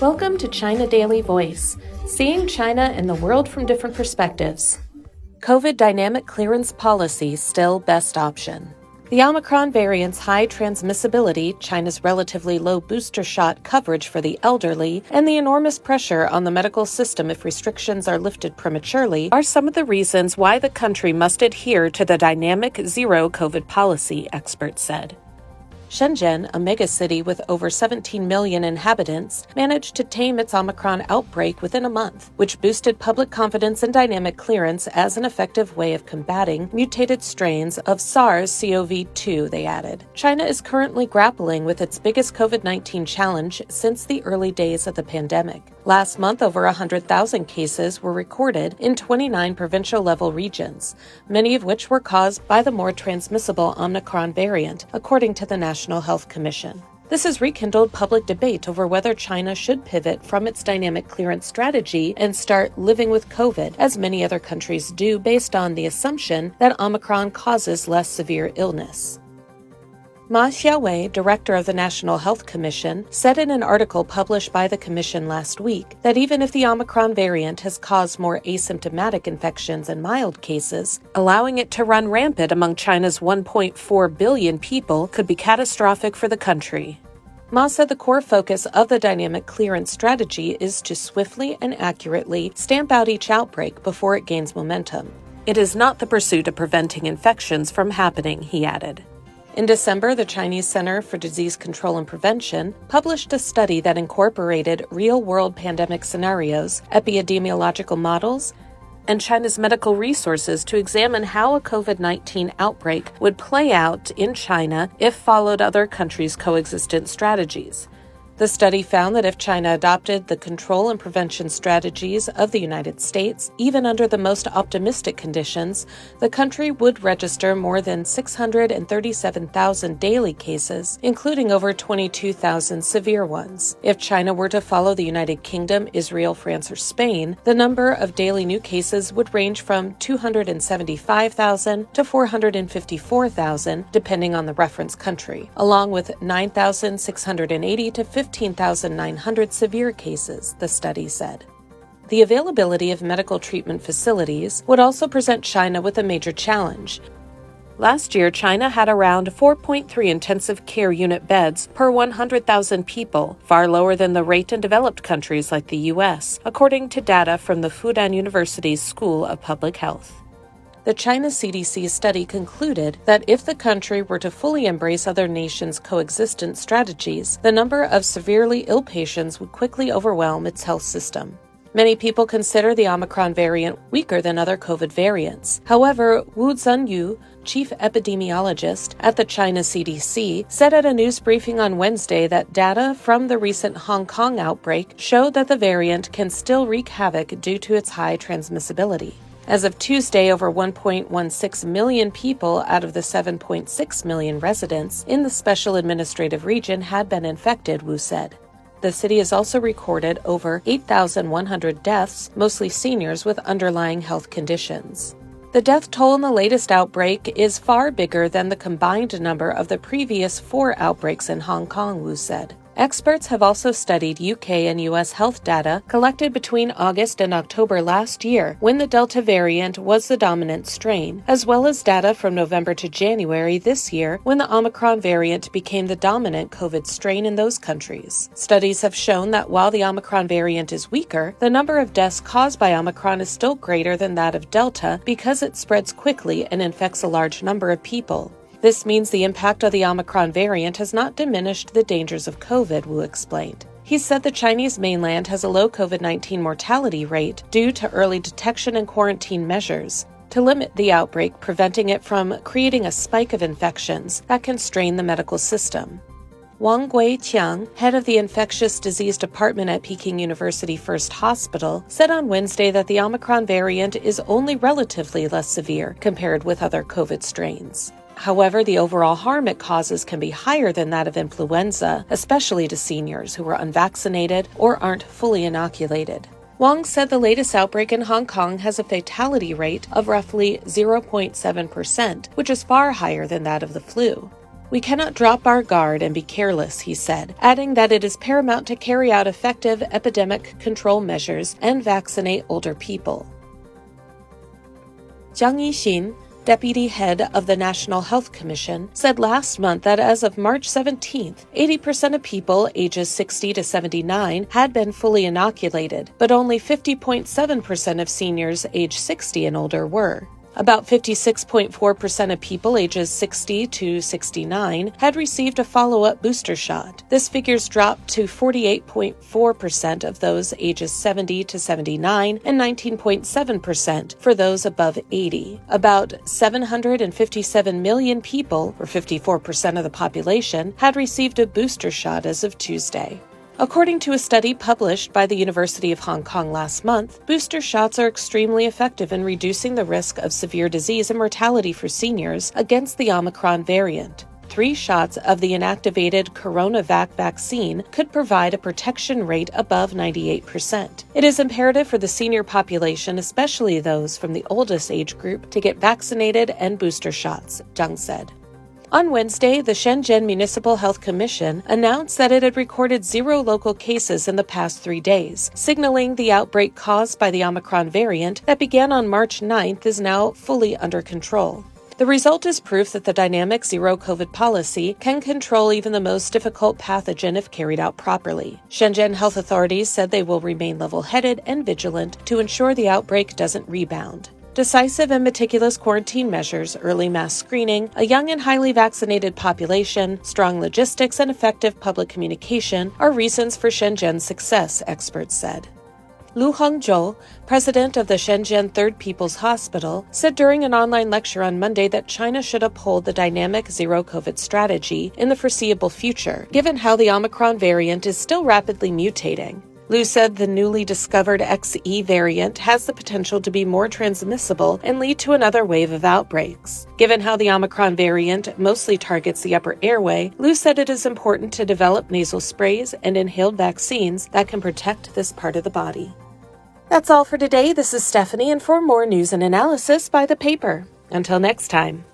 Welcome to China Daily Voice, seeing China and the world from different perspectives. COVID dynamic clearance policy still best option. The Omicron variant's high transmissibility, China's relatively low booster shot coverage for the elderly, and the enormous pressure on the medical system if restrictions are lifted prematurely are some of the reasons why the country must adhere to the dynamic zero COVID policy, experts said. Shenzhen, a megacity with over 17 million inhabitants, managed to tame its Omicron outbreak within a month, which boosted public confidence in dynamic clearance as an effective way of combating mutated strains of SARS CoV 2, they added. China is currently grappling with its biggest COVID 19 challenge since the early days of the pandemic. Last month, over 100,000 cases were recorded in 29 provincial level regions, many of which were caused by the more transmissible Omicron variant, according to the National Health Commission. This has rekindled public debate over whether China should pivot from its dynamic clearance strategy and start living with COVID, as many other countries do, based on the assumption that Omicron causes less severe illness. Ma Xiaowei, director of the National Health Commission, said in an article published by the Commission last week that even if the Omicron variant has caused more asymptomatic infections and mild cases, allowing it to run rampant among China's 1.4 billion people could be catastrophic for the country. Ma said the core focus of the dynamic clearance strategy is to swiftly and accurately stamp out each outbreak before it gains momentum. It is not the pursuit of preventing infections from happening, he added. In December, the Chinese Center for Disease Control and Prevention published a study that incorporated real world pandemic scenarios, epidemiological models, and China's medical resources to examine how a COVID 19 outbreak would play out in China if followed other countries' coexistence strategies. The study found that if China adopted the control and prevention strategies of the United States, even under the most optimistic conditions, the country would register more than 637,000 daily cases, including over 22,000 severe ones. If China were to follow the United Kingdom, Israel, France, or Spain, the number of daily new cases would range from 275,000 to 454,000, depending on the reference country, along with 9,680 to 15 15,900 severe cases, the study said. The availability of medical treatment facilities would also present China with a major challenge. Last year, China had around 4.3 intensive care unit beds per 100,000 people, far lower than the rate in developed countries like the U.S., according to data from the Fudan University's School of Public Health. The China CDC study concluded that if the country were to fully embrace other nations' coexistence strategies, the number of severely ill patients would quickly overwhelm its health system. Many people consider the Omicron variant weaker than other COVID variants. However, Wu Zhenyu, chief epidemiologist at the China CDC, said at a news briefing on Wednesday that data from the recent Hong Kong outbreak showed that the variant can still wreak havoc due to its high transmissibility. As of Tuesday, over 1.16 million people out of the 7.6 million residents in the special administrative region had been infected, Wu said. The city has also recorded over 8,100 deaths, mostly seniors with underlying health conditions. The death toll in the latest outbreak is far bigger than the combined number of the previous four outbreaks in Hong Kong, Wu said. Experts have also studied UK and US health data collected between August and October last year when the Delta variant was the dominant strain, as well as data from November to January this year when the Omicron variant became the dominant COVID strain in those countries. Studies have shown that while the Omicron variant is weaker, the number of deaths caused by Omicron is still greater than that of Delta because it spreads quickly and infects a large number of people. This means the impact of the Omicron variant has not diminished the dangers of COVID, Wu explained. He said the Chinese mainland has a low COVID 19 mortality rate due to early detection and quarantine measures to limit the outbreak, preventing it from creating a spike of infections that can strain the medical system. Wang Guiqiang, head of the infectious disease department at Peking University First Hospital, said on Wednesday that the Omicron variant is only relatively less severe compared with other COVID strains. However, the overall harm it causes can be higher than that of influenza, especially to seniors who are unvaccinated or aren't fully inoculated. Wang said the latest outbreak in Hong Kong has a fatality rate of roughly 0.7%, which is far higher than that of the flu. We cannot drop our guard and be careless, he said, adding that it is paramount to carry out effective epidemic control measures and vaccinate older people. Jiang Yixin, deputy head of the National Health Commission, said last month that as of March 17th, 80% of people ages 60 to 79 had been fully inoculated, but only 50.7% of seniors age 60 and older were. About 56.4% of people ages 60 to 69 had received a follow up booster shot. This figure's dropped to 48.4% of those ages 70 to 79 and 19.7% for those above 80. About 757 million people, or 54% of the population, had received a booster shot as of Tuesday. According to a study published by the University of Hong Kong last month, booster shots are extremely effective in reducing the risk of severe disease and mortality for seniors against the Omicron variant. Three shots of the inactivated CoronaVac vaccine could provide a protection rate above 98%. It is imperative for the senior population, especially those from the oldest age group, to get vaccinated and booster shots, Zhang said. On Wednesday, the Shenzhen Municipal Health Commission announced that it had recorded zero local cases in the past three days, signaling the outbreak caused by the Omicron variant that began on March 9th is now fully under control. The result is proof that the dynamic zero COVID policy can control even the most difficult pathogen if carried out properly. Shenzhen health authorities said they will remain level headed and vigilant to ensure the outbreak doesn't rebound. Decisive and meticulous quarantine measures, early mass screening, a young and highly vaccinated population, strong logistics, and effective public communication are reasons for Shenzhen's success, experts said. Lu Hongzhou, president of the Shenzhen Third People's Hospital, said during an online lecture on Monday that China should uphold the dynamic zero COVID strategy in the foreseeable future, given how the Omicron variant is still rapidly mutating. Lu said the newly discovered XE variant has the potential to be more transmissible and lead to another wave of outbreaks. Given how the Omicron variant mostly targets the upper airway, Lu said it is important to develop nasal sprays and inhaled vaccines that can protect this part of the body. That's all for today. This is Stephanie, and for more news and analysis, buy the paper. Until next time.